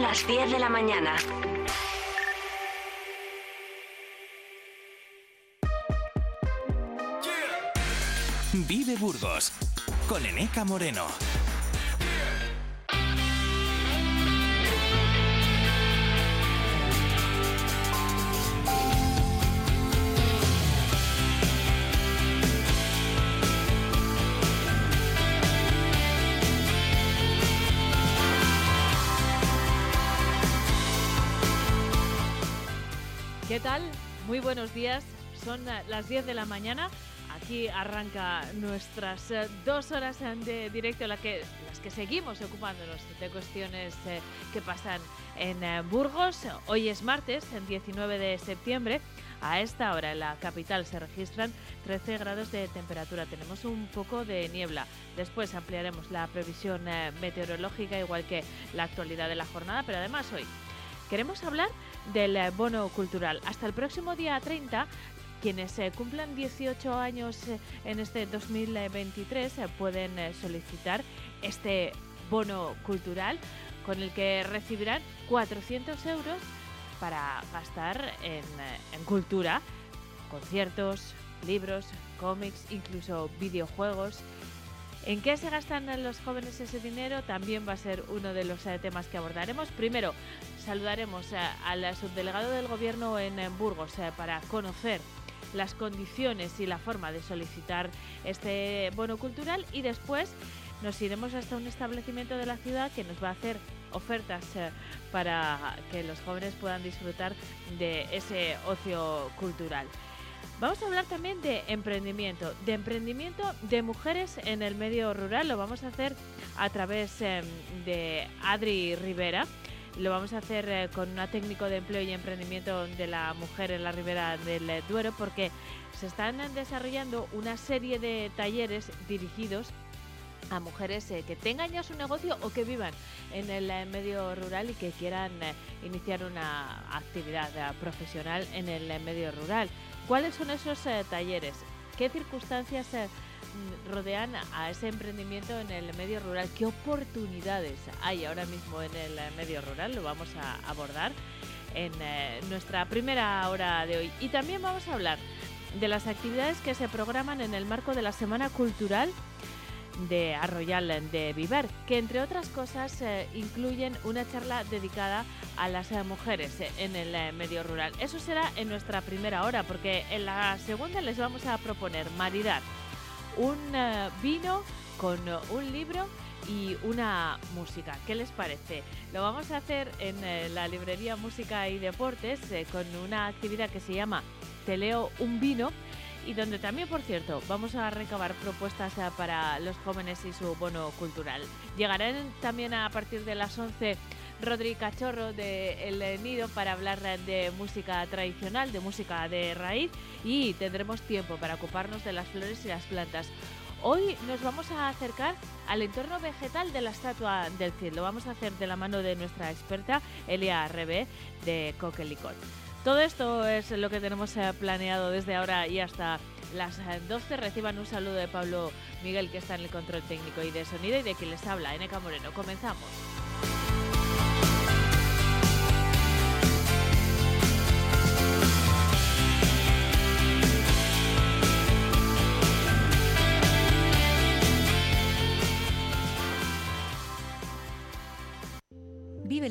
Las 10 de la mañana. Vive Burgos con Eneca Moreno. ¿Qué tal? Muy buenos días. Son eh, las 10 de la mañana. Aquí arranca nuestras eh, dos horas de directo, la que, las que seguimos ocupándonos de cuestiones eh, que pasan en Burgos. Hoy es martes, el 19 de septiembre. A esta hora en la capital se registran 13 grados de temperatura. Tenemos un poco de niebla. Después ampliaremos la previsión meteorológica, igual que la actualidad de la jornada, pero además hoy queremos hablar del eh, bono cultural. Hasta el próximo día 30 quienes eh, cumplan 18 años eh, en este 2023 pueden solicitar este bono cultural con el que recibirán 400 euros para gastar en, en cultura, conciertos, libros, cómics, incluso videojuegos. ¿En qué se gastan los jóvenes ese dinero? También va a ser uno de los temas que abordaremos. Primero, saludaremos al subdelegado del Gobierno en Burgos eh, para conocer las condiciones y la forma de solicitar este bono cultural y después nos iremos hasta un establecimiento de la ciudad que nos va a hacer ofertas eh, para que los jóvenes puedan disfrutar de ese ocio cultural. Vamos a hablar también de emprendimiento, de emprendimiento de mujeres en el medio rural. Lo vamos a hacer a través em, de Adri Rivera. Lo vamos a hacer eh, con una técnico de empleo y emprendimiento de la mujer en la ribera del Duero porque se están desarrollando una serie de talleres dirigidos a mujeres eh, que tengan ya su negocio o que vivan en el eh, medio rural y que quieran iniciar una actividad profesional en el medio rural. ¿Cuáles son esos talleres? ¿Qué circunstancias rodean a ese emprendimiento en el medio rural. ¿Qué oportunidades hay ahora mismo en el medio rural? Lo vamos a abordar en eh, nuestra primera hora de hoy. Y también vamos a hablar de las actividades que se programan en el marco de la Semana Cultural de Arroyal de Viver, que entre otras cosas eh, incluyen una charla dedicada a las eh, mujeres en el medio rural. Eso será en nuestra primera hora, porque en la segunda les vamos a proponer maridar un eh, vino con eh, un libro y una música. ¿Qué les parece? Lo vamos a hacer en eh, la librería Música y Deportes con una actividad que se llama Te leo un vino y donde también, por cierto, vamos a recabar propuestas para los jóvenes y su bono cultural. Llegarán también a partir de las 11 Rodri Cachorro de El Nido para hablar de música tradicional, de música de raíz y tendremos tiempo para ocuparnos de las flores y las plantas. Hoy nos vamos a acercar al entorno vegetal de la Estatua del Cielo. Lo vamos a hacer de la mano de nuestra experta Elia Rebe de Coquelicot. Todo esto es lo que tenemos eh, planeado desde ahora y hasta las 12. Reciban un saludo de Pablo Miguel que está en el control técnico y de sonido y de quien les habla, Eneca Moreno. Comenzamos.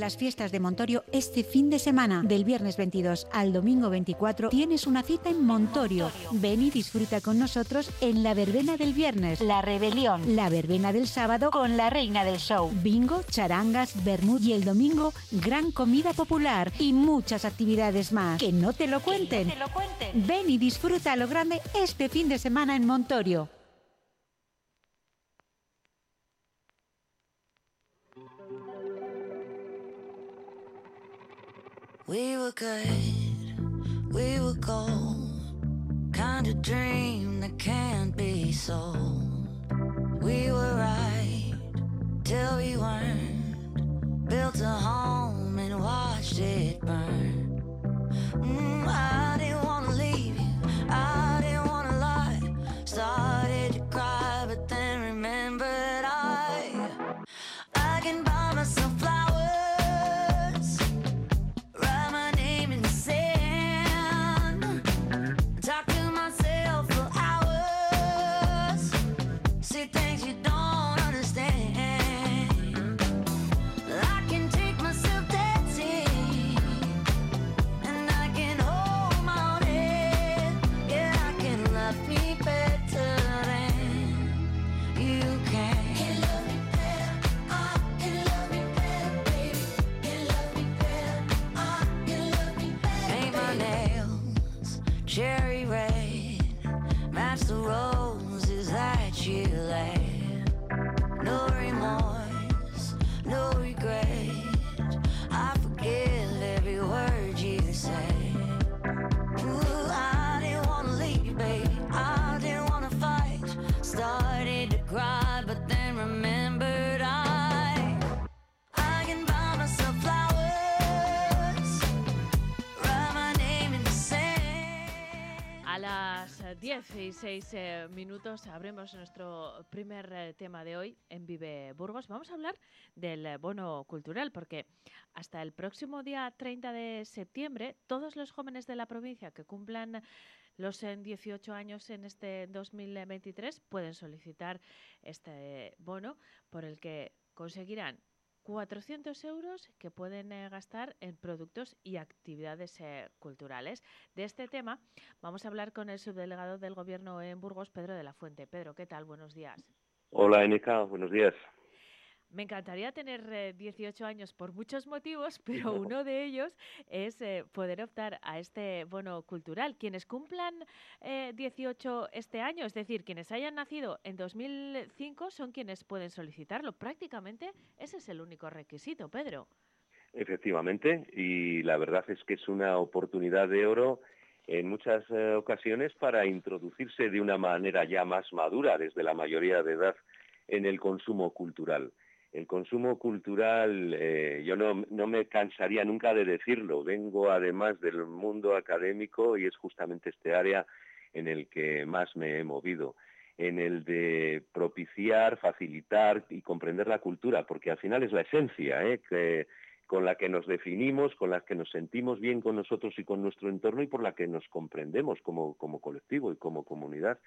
Las fiestas de Montorio este fin de semana. Del viernes 22 al domingo 24 tienes una cita en Montorio. Ven y disfruta con nosotros en la verbena del viernes. La rebelión. La verbena del sábado con la reina del show. Bingo, charangas, bermud y el domingo gran comida popular y muchas actividades más. Que no te lo cuenten. te lo cuenten. Ven y disfruta a lo grande este fin de semana en Montorio. We were good, we were gold. Kind of dream that can't be sold. We were right till we weren't. Built a home and watched it burn. Mm, I didn't wanna leave you, I Chile. 10 y 6 eh, minutos abrimos nuestro primer eh, tema de hoy en Vive Burgos. Vamos a hablar del eh, bono cultural porque hasta el próximo día 30 de septiembre todos los jóvenes de la provincia que cumplan los 18 años en este 2023 pueden solicitar este bono por el que conseguirán 400 euros que pueden eh, gastar en productos y actividades eh, culturales. De este tema vamos a hablar con el subdelegado del Gobierno en Burgos, Pedro de la Fuente. Pedro, ¿qué tal? Buenos días. Hola, Eneca, buenos días. Me encantaría tener 18 eh, años por muchos motivos, pero uno de ellos es eh, poder optar a este bono cultural. Quienes cumplan 18 eh, este año, es decir, quienes hayan nacido en 2005, son quienes pueden solicitarlo. Prácticamente ese es el único requisito, Pedro. Efectivamente, y la verdad es que es una oportunidad de oro en muchas ocasiones para introducirse de una manera ya más madura desde la mayoría de edad en el consumo cultural. El consumo cultural, eh, yo no, me cansaría nunca de decirlo, vengo además del mundo académico y es justamente este área en el que más me he movido, en el de propiciar, facilitar y comprender la cultura, porque al final es la esencia ¿eh? Con la que nos definimos, con la que nos sentimos bien con nosotros y con nuestro entorno y por la que nos comprendemos como, como colectivo y como comunidad.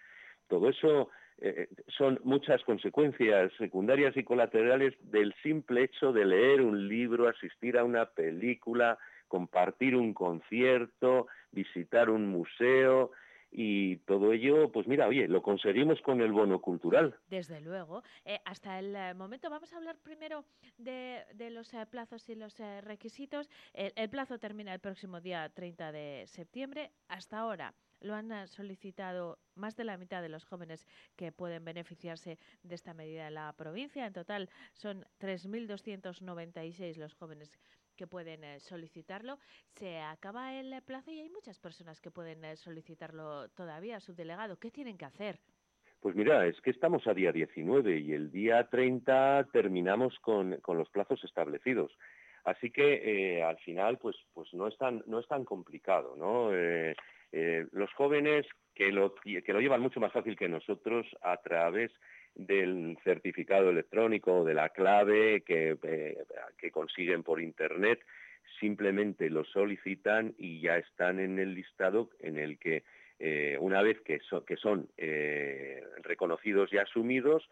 Todo eso eh, son muchas consecuencias secundarias y colaterales del simple hecho de leer un libro, asistir a una película, compartir un concierto, visitar un museo, y todo ello, pues mira, oye, lo conseguimos con el bono cultural. Desde luego. Eh, hasta el eh, momento, vamos a hablar primero de, los plazos y los requisitos. el, plazo termina el próximo día 30 de septiembre. Hasta ahora, lo han eh, solicitado más de la mitad de los jóvenes que pueden beneficiarse de esta medida en la provincia. En total son 3.296 los jóvenes que pueden eh, solicitarlo. Se acaba el plazo y hay muchas personas que pueden eh, solicitarlo todavía. Subdelegado, ¿qué tienen que hacer? Pues mira, es que estamos a día 19 y el día 30 terminamos con, los plazos establecidos. Así que al final, pues, pues no es tan, no es tan complicado, ¿no? Eh, los jóvenes que lo, que lo llevan mucho más fácil que nosotros a través del certificado electrónico, de la clave que, eh, que consiguen por Internet, simplemente lo solicitan y ya están en el listado en el que eh, una vez que, que son reconocidos y asumidos,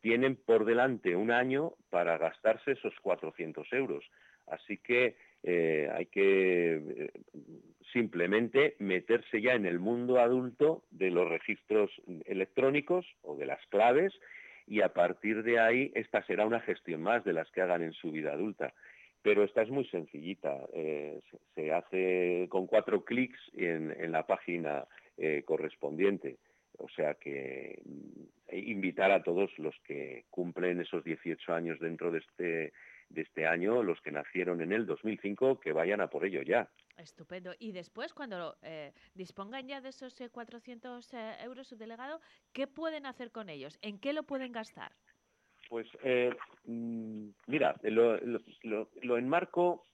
tienen por delante un año para gastarse esos 400 euros. Así que eh, hay que eh, simplemente meterse ya en el mundo adulto de los registros electrónicos o de las claves y a partir de ahí esta será una gestión más de las que hagan en su vida adulta. Pero esta es muy sencillita, eh, se, hace con cuatro clics en, la página correspondiente. O sea que mm, invitar a todos los que cumplen esos 18 años dentro de este de este año, los que nacieron en el 2005, que vayan a por ello ya. Estupendo. Y después, cuando eh, dispongan ya de esos 400 eh, eh, euros, su delegado, ¿qué pueden hacer con ellos? ¿En qué lo pueden gastar? Pues mm, mira, lo, enmarco,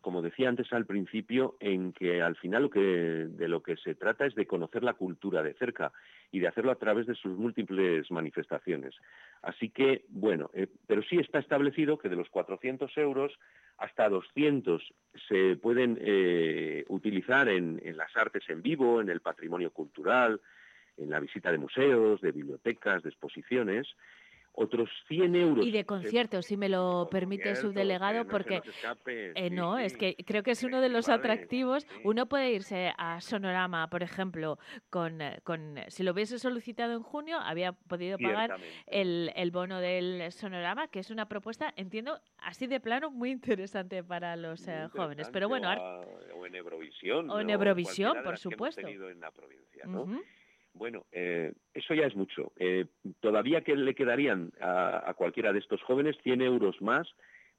como decía antes al principio, en que al final lo que, de lo que se trata es de conocer la cultura de cerca y de hacerlo a través de sus múltiples manifestaciones. Así que, bueno, eh, pero sí está establecido que de los 400 euros hasta 200 se pueden eh, utilizar en las artes en vivo, en el patrimonio cultural, en la visita de museos, de bibliotecas, de exposiciones, otros 100 euros. Y de conciertos, si me lo permite su delegado, porque eh, no, es que creo que es uno de los atractivos. Uno puede irse a Sonorama, por ejemplo, con, eh, con si lo hubiese solicitado en junio, había podido pagar el, el, bono del Sonorama, que es una propuesta, entiendo, así de plano muy interesante para los eh, jóvenes. Pero bueno, o en Eurovisión. O en Eurovisión, por supuesto. en la provincia, ¿no? Bueno, eh, eso ya es mucho. Eh, todavía que le quedarían a, cualquiera de estos jóvenes 100 euros más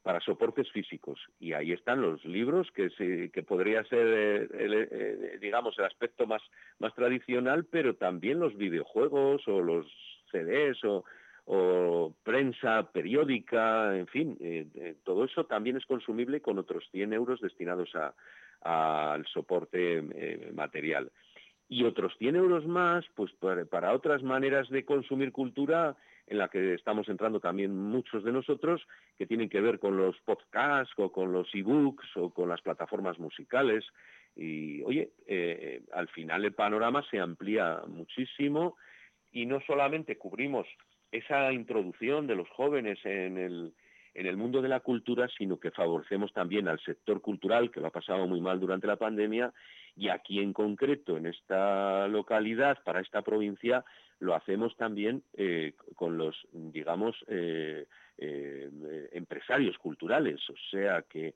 para soportes físicos. Y ahí están los libros, que, que podría ser, eh, digamos, el aspecto más, más tradicional, pero también los videojuegos o los CDs o, prensa periódica, en fin, todo eso también es consumible con otros 100 euros destinados al soporte material. Y otros 100 euros más pues para, para otras maneras de consumir cultura en la que estamos entrando también muchos de nosotros, que tienen que ver con los podcasts o con los ebooks o con las plataformas musicales. Y oye, eh, al final el panorama se amplía muchísimo y no solamente cubrimos esa introducción de los jóvenes en el, en el mundo de la cultura, sino que favorecemos también al sector cultural, que lo ha pasado muy mal durante la pandemia, y aquí en concreto, en esta localidad, para esta provincia, lo hacemos también eh, con los, digamos, eh, eh, empresarios culturales, o sea que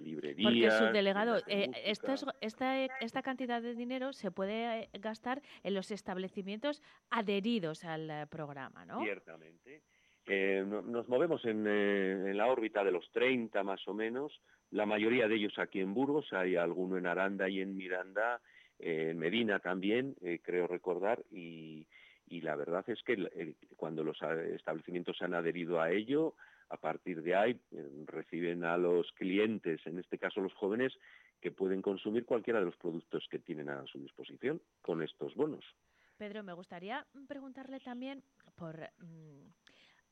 librerías... Porque, delegado, esta, esta cantidad de dinero se puede gastar en los establecimientos adheridos al programa, ¿no? Ciertamente. nos movemos en, en, la órbita de los 30 más o menos, la mayoría de ellos aquí en Burgos, hay alguno en Aranda y en Miranda, en Medina también, eh, creo recordar, y, la verdad es que cuando los establecimientos se han adherido a ello, a partir de ahí eh, reciben a los clientes, en este caso los jóvenes, que pueden consumir cualquiera de los productos que tienen a su disposición con estos bonos. Pedro, me gustaría preguntarle también por...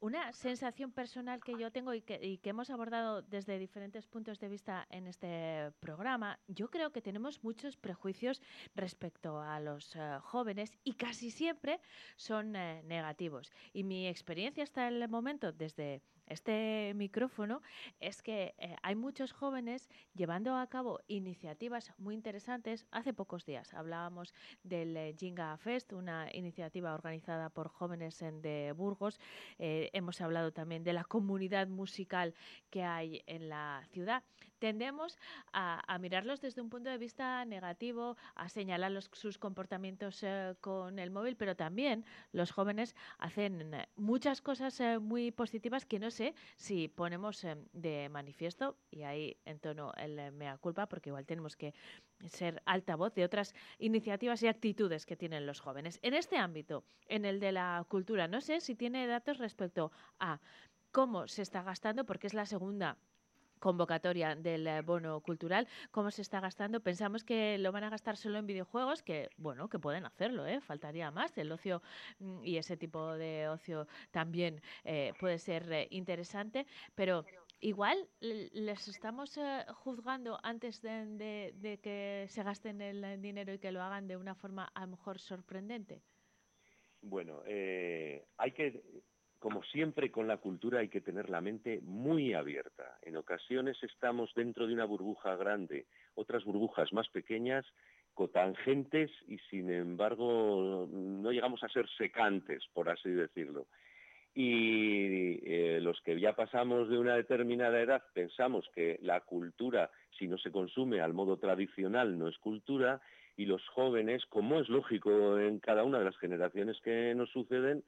Una sensación personal que yo tengo y que, hemos abordado desde diferentes puntos de vista en este programa, yo creo que tenemos muchos prejuicios respecto a los eh, jóvenes y casi siempre son eh, negativos. Y mi experiencia hasta el momento, desde este micrófono es que eh, hay muchos jóvenes llevando a cabo iniciativas muy interesantes. Hace pocos días hablábamos del eh, Fest, una iniciativa organizada por jóvenes en de Burgos. Eh, hemos hablado también de la comunidad musical que hay en la ciudad. Tendemos a, mirarlos desde un punto de vista negativo, a señalar sus comportamientos con el móvil, pero también los jóvenes hacen muchas cosas muy positivas que no sé si ponemos em, de manifiesto, y ahí entono el eh, mea culpa, porque igual tenemos que ser altavoz de otras iniciativas y actitudes que tienen los jóvenes. En este ámbito, en el de la cultura, no sé si tiene datos respecto a cómo se está gastando, porque es la segunda convocatoria del eh, bono cultural, cómo se está gastando. Pensamos que lo van a gastar solo en videojuegos, que bueno, que pueden hacerlo, ¿eh? faltaría más. El ocio mm, y ese tipo de ocio también eh, puede ser eh, interesante, pero igual les estamos juzgando antes de, de, que se gasten el dinero y que lo hagan de una forma a lo mejor sorprendente. Bueno, hay que como siempre con la cultura hay que tener la mente muy abierta. En ocasiones estamos dentro de una burbuja grande, otras burbujas más pequeñas, cotangentes y sin embargo no llegamos a ser secantes, por así decirlo. Y eh, los que ya pasamos de una determinada edad pensamos que la cultura, si no se consume al modo tradicional, no es cultura, y los jóvenes, como es lógico en cada una de las generaciones que nos suceden,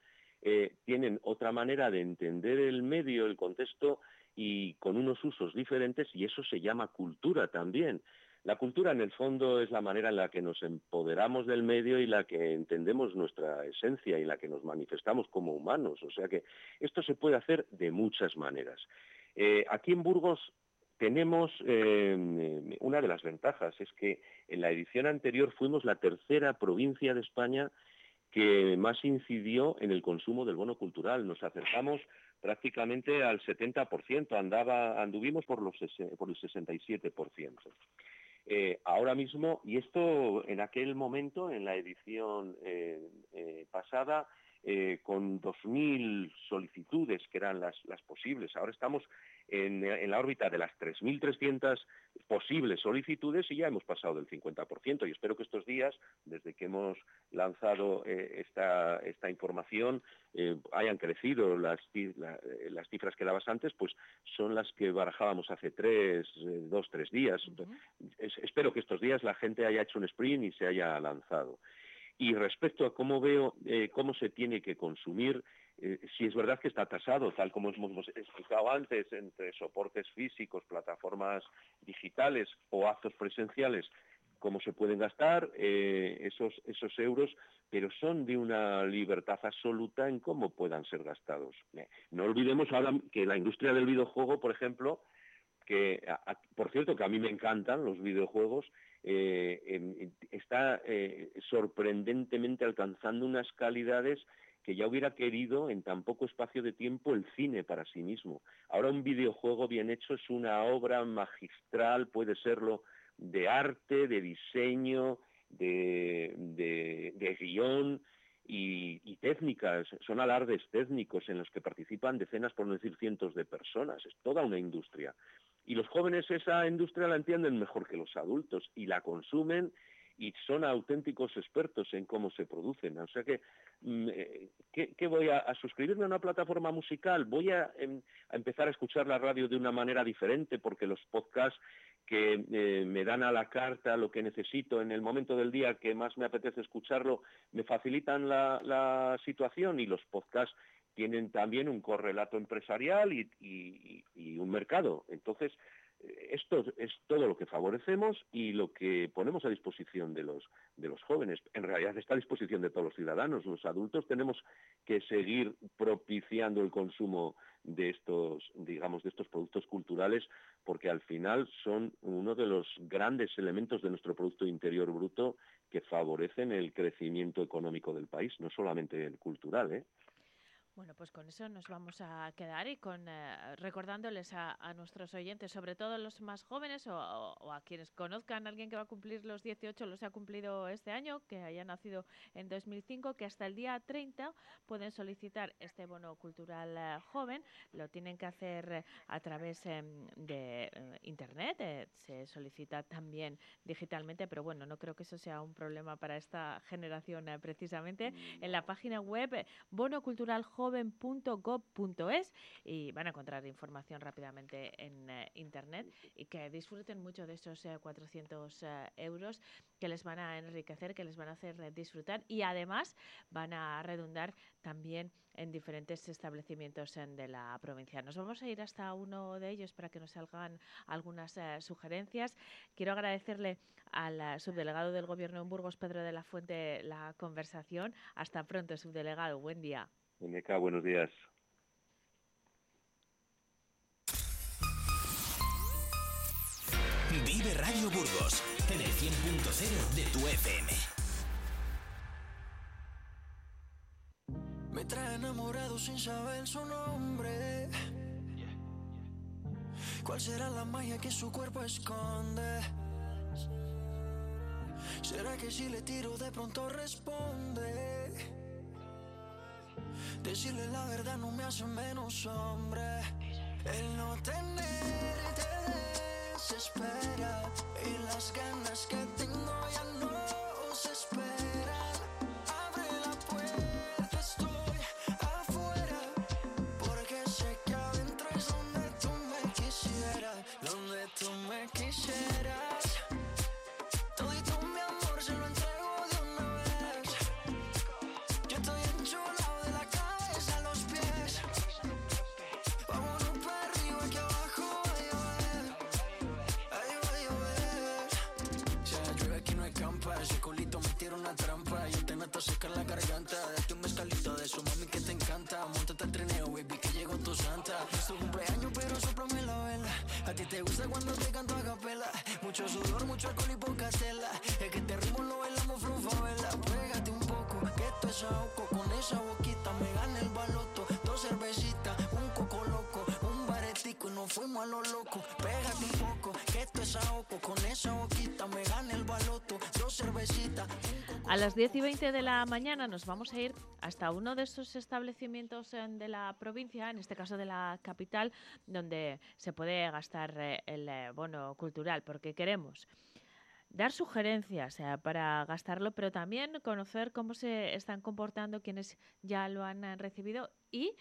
eh, tienen otra manera de entender el medio, el contexto y con unos usos diferentes y eso se llama cultura también. La cultura en el fondo es la manera en la que nos empoderamos del medio y la que entendemos nuestra esencia y la que nos manifestamos como humanos. O sea que esto se puede hacer de muchas maneras. Eh, aquí en Burgos tenemos eh, una de las ventajas, es que en la edición anterior fuimos la tercera provincia de España que más incidió en el consumo del bono cultural. Nos acercamos prácticamente al 70%, andaba, anduvimos por, los, el 67%. Eh, ahora mismo, y esto en aquel momento, en la edición eh, eh, pasada, con 2.000 solicitudes que eran las, las posibles. Ahora estamos en, la órbita de las 3.300 posibles solicitudes y ya hemos pasado del 50%. Y espero que estos días, desde que hemos lanzado eh, esta, esta, información, eh, hayan crecido las, las, cifras que dabas antes, pues son las que barajábamos hace tres, eh, dos, tres días. espero que estos días la gente haya hecho un sprint y se haya lanzado. Y respecto a cómo veo cómo se tiene que consumir, eh, si es verdad que está tasado, tal como hemos explicado antes, entre soportes físicos, plataformas digitales o actos presenciales, cómo se pueden gastar eh, esos, esos euros, pero son de una libertad absoluta en cómo puedan ser gastados. Eh, no olvidemos ahora que la industria del videojuego, por ejemplo, que, por cierto, que a mí me encantan los videojuegos, eh, está eh, sorprendentemente alcanzando unas calidades que ya hubiera querido en tan poco espacio de tiempo el cine para sí mismo. Ahora un videojuego bien hecho es una obra magistral, puede serlo de arte, de diseño, de, guion y, técnicas. Son alardes técnicos en los que participan decenas, por no decir cientos de personas. Es toda una industria. Y los jóvenes esa industria la entienden mejor que los adultos y la consumen y son auténticos expertos en cómo se producen. O sea que, mm, eh, ¿qué, voy a, suscribirme a una plataforma musical? ¿Voy a, em, a, empezar a escuchar la radio de una manera diferente porque los podcasts que eh, me dan a la carta lo que necesito en el momento del día que más me apetece escucharlo, me facilitan la situación y los podcasts tienen también un correlato empresarial y, un mercado. Entonces, esto es todo lo que favorecemos y lo que ponemos a disposición de los, de los jóvenes. En realidad está a disposición de todos los ciudadanos. Los adultos tenemos que seguir propiciando el consumo de estos, digamos, de estos productos culturales porque al final son uno de los grandes elementos de nuestro Producto Interior Bruto que favorecen el crecimiento económico del país, no solamente el cultural. ¿eh? Bueno, pues con eso nos vamos a quedar y con eh, recordándoles a, nuestros oyentes, sobre todo los más jóvenes o, a quienes conozcan a alguien que va a cumplir los 18, los ha cumplido este año, que haya nacido en 2005, que hasta el día 30 pueden solicitar este bono cultural eh, joven. Lo tienen que hacer eh, a través em, de Internet, se solicita también digitalmente, pero bueno, no creo que eso sea un problema para esta generación precisamente. En la página web bono cultural joven joven.gov.es y van a encontrar información rápidamente en eh, Internet y que disfruten mucho de esos 400 eh, eh, euros que les van a enriquecer, que les van a hacer disfrutar y además van a redundar también en diferentes establecimientos de la provincia. Nos vamos a ir hasta uno de ellos para que nos salgan algunas sugerencias. Quiero agradecerle al subdelegado del Gobierno en Burgos, Pedro de la Fuente, la conversación. Hasta pronto, subdelegado. Buen día. Meneca, buenos días. Vive Radio Burgos en el 100.0 de tu FM. Me trae enamorado sin saber su nombre. ¿Cuál será la magia que su cuerpo esconde? ¿Será que si le tiro de pronto responde? Decirle la verdad no me hace menos hombre. El no tenerte desespera y las ganas que tengo ya no se esperan. Las 10 y 20 de la mañana nos vamos a ir hasta uno de esos establecimientos eh, de la provincia, en este caso de la capital, donde se puede gastar eh, el eh, bono cultural, porque queremos dar sugerencias para gastarlo, pero también conocer cómo se están comportando quienes ya lo han recibido y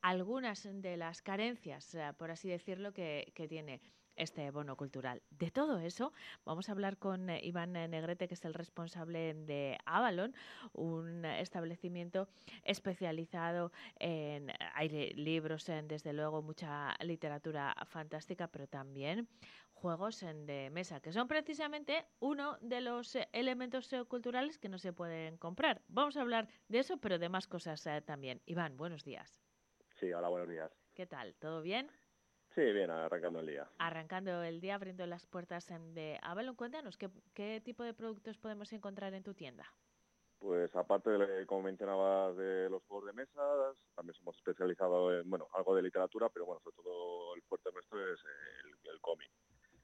algunas de las carencias, por así decirlo, que tiene este bono cultural. De todo eso vamos a hablar con eh, Iván Negrete, que es el responsable de Avalon, un establecimiento especializado en hay libros, en, desde luego mucha literatura fantástica, pero también juegos de mesa, que son precisamente uno de los eh, elementos eh, culturales que no se pueden comprar. Vamos a hablar de eso, pero de más cosas también. Iván, buenos días. Sí, hola, buenos días. ¿Qué tal? ¿Todo bien? Sí, bien, arrancando el día. Arrancando el día, abriendo las puertas en- de Avalon. Cuéntanos, ¿qué, ¿qué tipo de productos podemos encontrar en tu tienda? Pues aparte, de, como mencionabas, de los juegos de mesa, también somos especializados en, bueno, algo de literatura, pero bueno, sobre todo el fuerte nuestro es el, el cómic.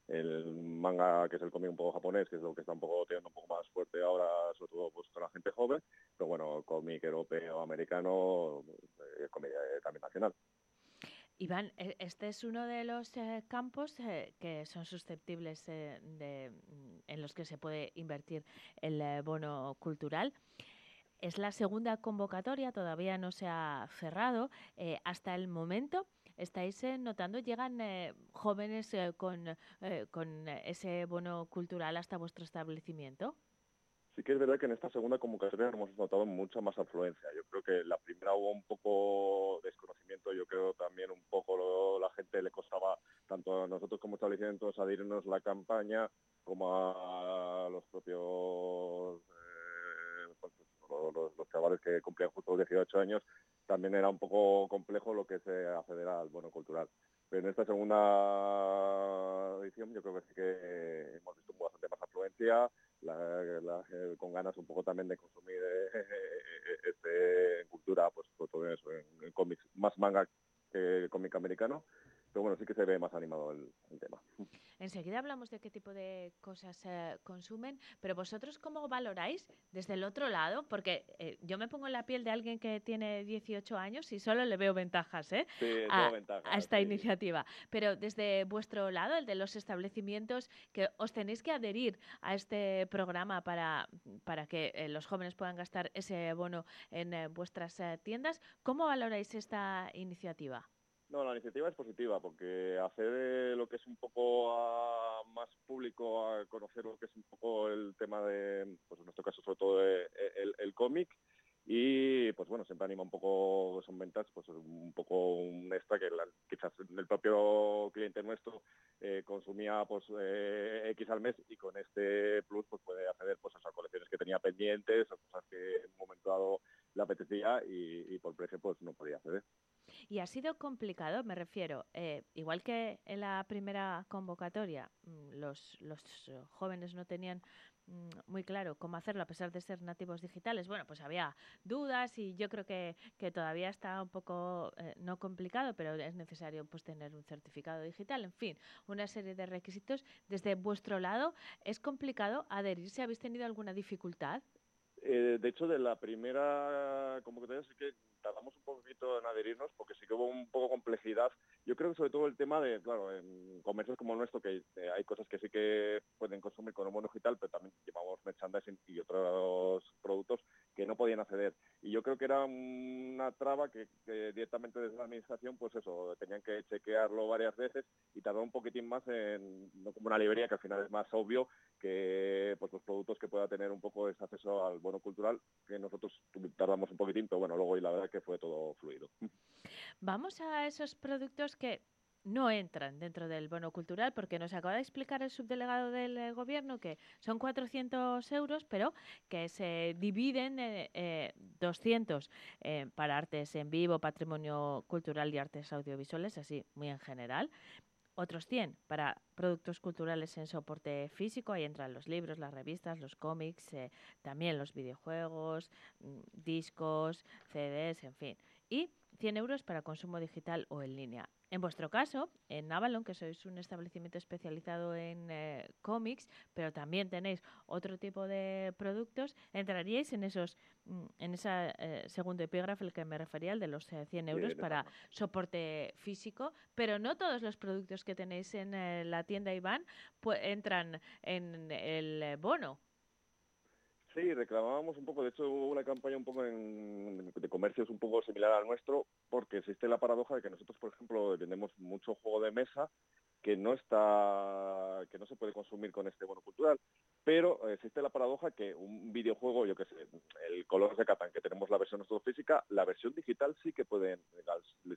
El manga, que es el cómic un poco japonés, que es lo que está un poco teniendo un poco más fuerte ahora, sobre todo pues, con la gente joven, pero bueno, cómic europeo, americano, eh, cómic eh, también nacional. Iván, e- este es uno de los eh, campos eh, que son susceptibles eh, de, mm, en los que se puede invertir el bono cultural. Es la segunda convocatoria, todavía no se ha cerrado. Hasta el momento, estáis notando, llegan jóvenes con, con ese bono cultural hasta vuestro establecimiento. Sí que es verdad que en esta segunda convocatoria hemos notado mucha más afluencia. Yo creo que la primera hubo un poco desconocimiento, yo creo también un poco la gente le costaba, tanto a nosotros como establecimientos, adherirnos la campaña, como a los propios eh, pues, los, chavales que cumplían justo los 18 años, también era un poco complejo lo que es eh, acceder al bono cultural. Pero en esta segunda edición yo creo que sí que hemos visto bastante más afluencia, la- eh, con ganas un poco también de consumir eh, este, cultura, pues, pues todo eso, en, cómics, más manga que cómic americano, pero bueno, sí que se ve más animado el tema. Enseguida hablamos de qué tipo de cosas eh, consumen, pero vosotros cómo valoráis desde el otro lado, porque eh, yo me pongo en la piel de alguien que tiene 18 años y solo le veo ventajas ¿eh? Sí, a, todo ventaja, a esta sí. iniciativa. Pero desde vuestro lado, el de los establecimientos, que os tenéis que adherir a este programa para, para que eh, los jóvenes puedan gastar ese bono en eh, vuestras tiendas, ¿cómo valoráis esta iniciativa? No, la iniciativa es positiva porque hacer eh, lo que es un poco a más público, a conocer lo que es un poco el tema de, pues en nuestro caso sobre todo eh, el, cómic y pues bueno, siempre anima un poco, son ventas, pues un poco un extra que quizás el propio cliente nuestro eh, consumía pues X al mes y con este plus pues puede acceder pues a esas colecciones que tenía pendientes o cosas que en un momento dado le apetecía y, y por precio pues no podía acceder. Y ha sido complicado, me refiero, eh, igual que en la primera convocatoria, mm, los, los eh, jóvenes no tenían mm, muy claro cómo hacerlo a pesar de ser nativos digitales. Bueno, pues había dudas y yo creo que, que todavía está un poco, eh, no complicado, pero es necesario pues tener un certificado digital. En fin, una serie de requisitos. Desde vuestro lado, ¿es complicado adherirse? ¿Habéis tenido alguna dificultad? Eh, de hecho, de la primera convocatoria sí que tardamos un poquito en adherirnos porque sí que hubo un poco complejidad. Yo creo que sobre todo el tema de, claro, en comercios como el nuestro, que eh, hay cosas que sí que pueden consumir con un bono digital, pero también llevamos merchandising y otros productos que no podían acceder. Y yo creo que era una traba que, que directamente desde la administración, pues eso, tenían que chequearlo varias veces y tardó un poquitín más en, no como una librería, que al final es más obvio que pues los productos que pueda tener un poco ese acceso al bono cultural, que nosotros tardamos un poquitín, pero bueno, luego y la verdad que fue todo fluido. Vamos a esos productos que no entran dentro del bono cultural, porque nos acaba de explicar el subdelegado del eh, gobierno que son 400 euros, pero que se dividen eh, eh, 200 eh, para artes en vivo, patrimonio cultural y artes audiovisuales, así muy en general. Otros 100 para productos culturales en soporte físico, ahí entran los libros, las revistas, los cómics, también los videojuegos, mm, discos, CDs, en fin. Y 100 euros para consumo digital o en línea. En vuestro caso, en Avalon, que sois un establecimiento especializado en eh, cómics, pero también tenéis otro tipo de productos, entraríais en esos, mm, en ese segundo epígrafe al que me refería, el de los eh, 100 euros para soporte físico, pero no todos los productos que tenéis en eh, la tienda Iván pues, entran en el eh, bono. Sí, reclamábamos un poco, de hecho hubo una campaña un poco en- de comercios un poco similar al nuestro, porque existe la paradoja de que nosotros, por ejemplo, vendemos mucho juego de mesa que no está, que no se puede consumir con este bono cultural, pero existe la paradoja que un videojuego, yo qué sé, el Color de Catán, que tenemos la versión nosotros física, la versión digital sí que pueden,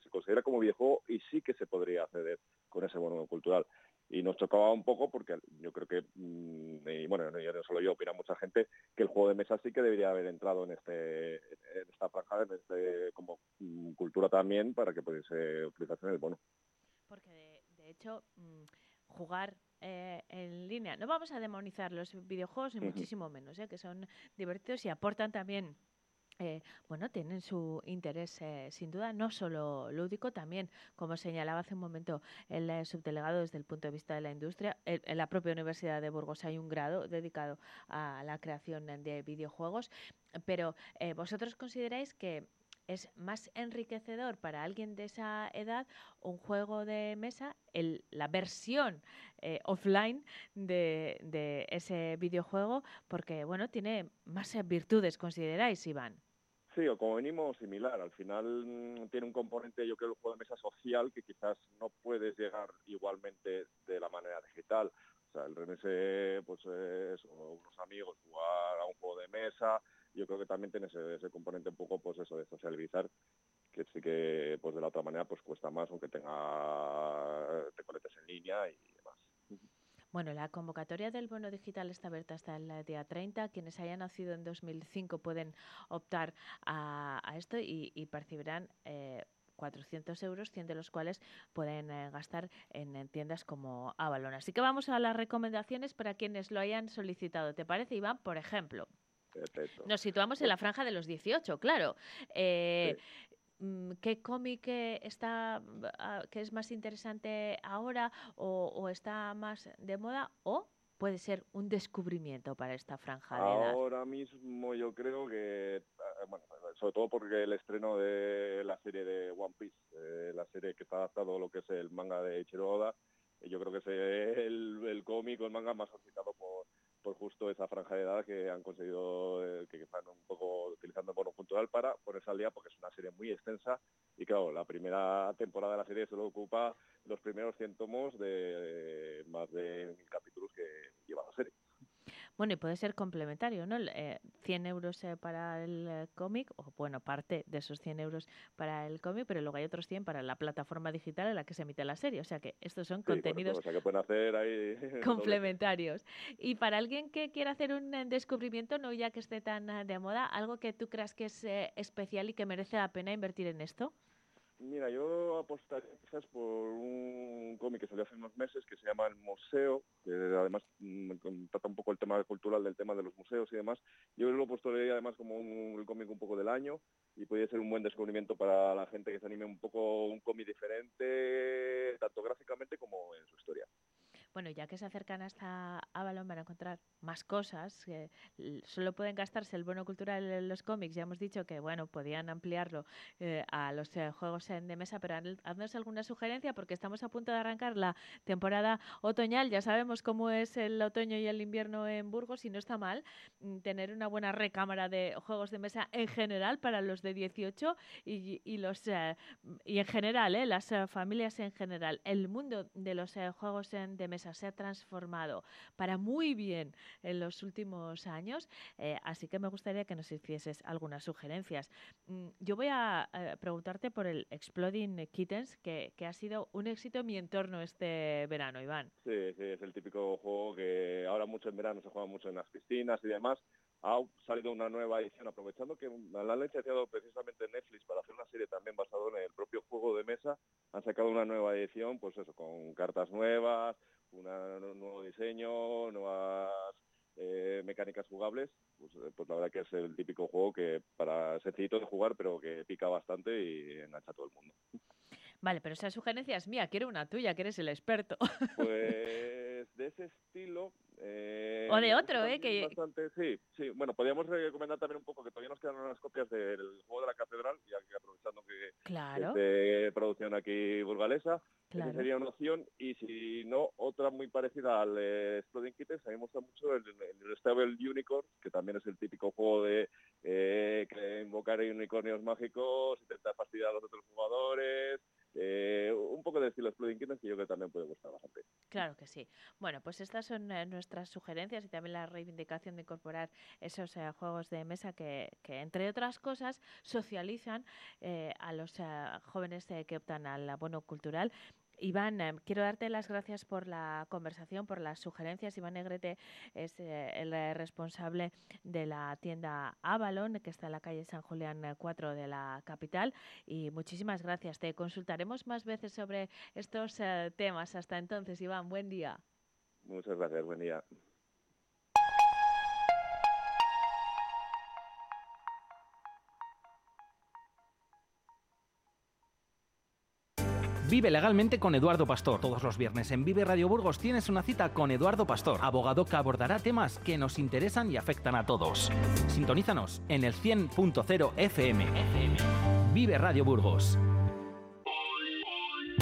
se considera como videojuego y sí que se podría acceder con ese bono cultural y nos chocaba un poco porque yo creo que, mm, y bueno, no solo yo, opina mucha gente, que el juego de mesa sí que debería haber entrado en este en esta franja, en este como mm, cultura también, para que pudiese utilizarse en el bono. Porque de, hecho, mm, jugar eh, en línea. No vamos a demonizar los videojuegos, ni muchísimo menos, ¿eh? que son divertidos y aportan también. Eh, bueno, tienen su interés eh, sin duda, no solo lúdico, también, como señalaba hace un momento el eh, subdelegado desde el punto de vista de la industria, en la propia Universidad de Burgos hay un grado dedicado a la creación de videojuegos, pero eh, vosotros consideráis que es más enriquecedor para alguien de esa edad un juego de mesa, el- la versión eh, offline de, de ese videojuego, porque bueno, tiene más virtudes, consideráis, Iván. Sí, o como venimos similar. Al final mm, tiene un componente, yo creo, el juego de mesa social que quizás no puedes llegar igualmente de la manera digital. O sea, el RMS, pues eso, unos amigos, jugar a un juego de mesa. Yo creo que también tiene ese, ese componente un poco, pues eso, de socializar, que sí que, pues de la otra manera, pues cuesta más, aunque tenga, te conectes en línea y. Bueno, la convocatoria del bono digital está abierta hasta el día 30. Quienes hayan nacido en 2005 pueden optar a, a esto y, y percibirán eh, 400 euros, 100 de los cuales pueden eh, gastar en, en tiendas como Avalon. Así que vamos a las recomendaciones para quienes lo hayan solicitado. ¿Te parece, Iván? Por ejemplo, Perfecto. nos situamos en la franja de los 18, claro. Eh, mm, ¿Qué cómic está ah, que es más interesante ahora o, o está más de moda o puede ser un descubrimiento para esta franja de edad? Ahora mismo yo creo que, eh, bueno, sobre todo porque el estreno de la serie de One Piece, eh, la serie que está adaptado a lo que es el manga de Ichiro Oda, eh, yo creo que es el, el cómic el manga más solicitado por, por justo esa franja de edad que han conseguido, eh, que están un poco utilizando bono cultural para ponerse al día porque es una serie muy extensa y claro, la primera temporada de la serie solo ocupa los primeros 100 tomos de más de mil capítulos que lleva la serie. Bueno, y puede ser complementario, ¿no? Eh, 100 euros eh, para el eh, cómic, o bueno, parte de esos 100 euros para el cómic, pero luego hay otros 100 para la plataforma digital en la que se emite la serie. O sea que estos son Sí, contenidos o sea que pueden hacer ahí doble. complementarios. Y para alguien que quiera hacer un eh, descubrimiento, no ya que esté tan eh, de moda, algo que tú creas que es eh, especial y que merece la pena invertir en esto. Mira, yo apostaría quizás por un cómic que salió hace unos meses que se llama El Museo, que además mm, trata un poco el tema cultural del tema de los museos y demás. Yo lo postularía además como un cómic un poco del año y podría ser un buen descubrimiento para la gente que se anime un poco un cómic diferente, tanto gráficamente como en su historia. Bueno, ya que se acercan hasta Avalon van a encontrar más cosas. solo pueden gastarse el bono cultural en los cómics. Ya hemos dicho que, bueno, podían ampliarlo eh, a los eh, juegos de mesa, pero haz- haznos alguna sugerencia porque estamos a punto de arrancar la temporada otoñal. Ya sabemos cómo es el otoño y el invierno en Burgos y no está mal mm, tener una buena recámara de juegos de mesa en general para los de 18 y, los eh, y en general, ¿eh? las familias en general. El mundo de los juegos en- de mesa se ha transformado para muy bien en los últimos años, eh, así que me gustaría que nos hicieses algunas sugerencias. Mm, Yo voy a eh, preguntarte por el Exploding Kittens, que, que ha sido un éxito en mi entorno este verano, Iván. Sí, sí, es el típico juego que ahora mucho en verano se juega mucho en las piscinas y demás. Ha salido una nueva edición, aprovechando que la han licenciado precisamente Netflix para hacer una serie también basada en el propio juego de mesa. Han sacado una nueva edición, pues eso, con cartas nuevas, un nuevo diseño, nuevas eh, mecánicas jugables. Pues, eh, pues la verdad que es el típico juego que para sencillito de jugar, pero que pica bastante y engancha a todo el mundo. Vale, pero esa sugerencia es mía, quiero una tuya, que eres el experto. Pues de ese estilo. eh, O de otro, ¿eh? que- bastante- sí, sí. Bueno, podríamos recomendar también un poco que todavía nos quedan unas copias del juego de la catedral, ya que Claro, de producción aquí burgalesa. Esa claro. sería una opción. Y si no, otra muy parecida al eh, Exploding Kittens, a mí me gusta mucho el, el Stable Unicorn, que también es el típico juego de eh, que invocar unicornios mágicos, intentar fastidiar a los otros jugadores. Eh, un poco de estilo Exploding que yo creo que también puede gustar bastante. Claro que sí. Bueno, pues estas son eh, nuestras sugerencias y también la reivindicación de incorporar esos eh, juegos de mesa que, que, entre otras cosas, socializan eh, a los eh, jóvenes que optan al abono cultural Iván, eh, quiero darte las gracias por la conversación, por las sugerencias. Iván Negrete es eh, el eh, responsable de la tienda Avalon, que está en la calle San Julián 4 de la capital. Y muchísimas gracias. Te consultaremos más veces sobre estos temas. Hasta entonces, Iván, buen día. Muchas gracias, buen día. Vive legalmente con Eduardo Pastor. Todos los viernes en Vive Radio Burgos tienes una cita con Eduardo Pastor, abogado que abordará temas que nos interesan y afectan a todos. Sintonízanos en el 100.0 FM. Vive Radio Burgos.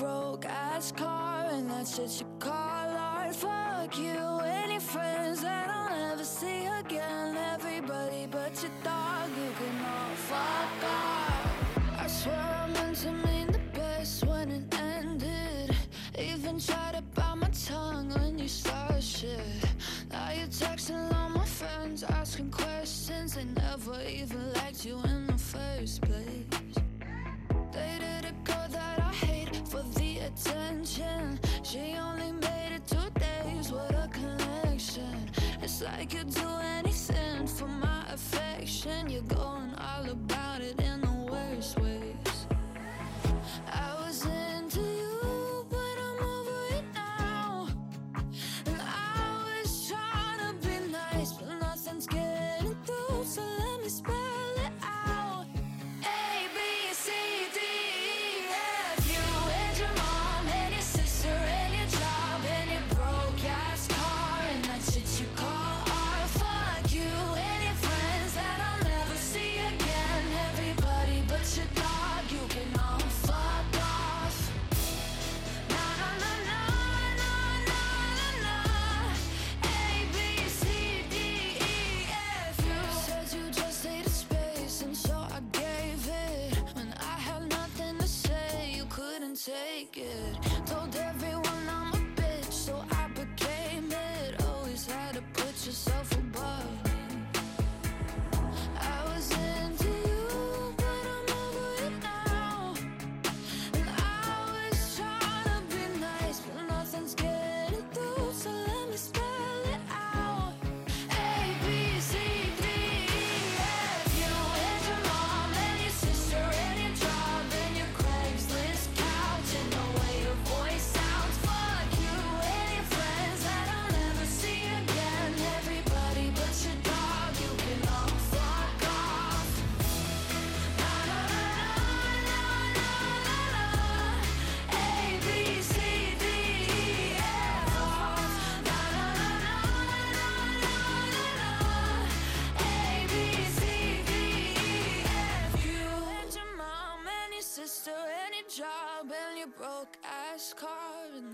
broke ass car, and that's shit you call art. Fuck you, any friends that I'll never see again. Everybody but your dog, you can all fuck off. I swear I meant to mean the best when it ended. Even tried to bite my tongue when you started shit. Now you're texting all my friends, asking questions. They never even liked you in the first place. She only made it two days with a connection. It's like you'd do anything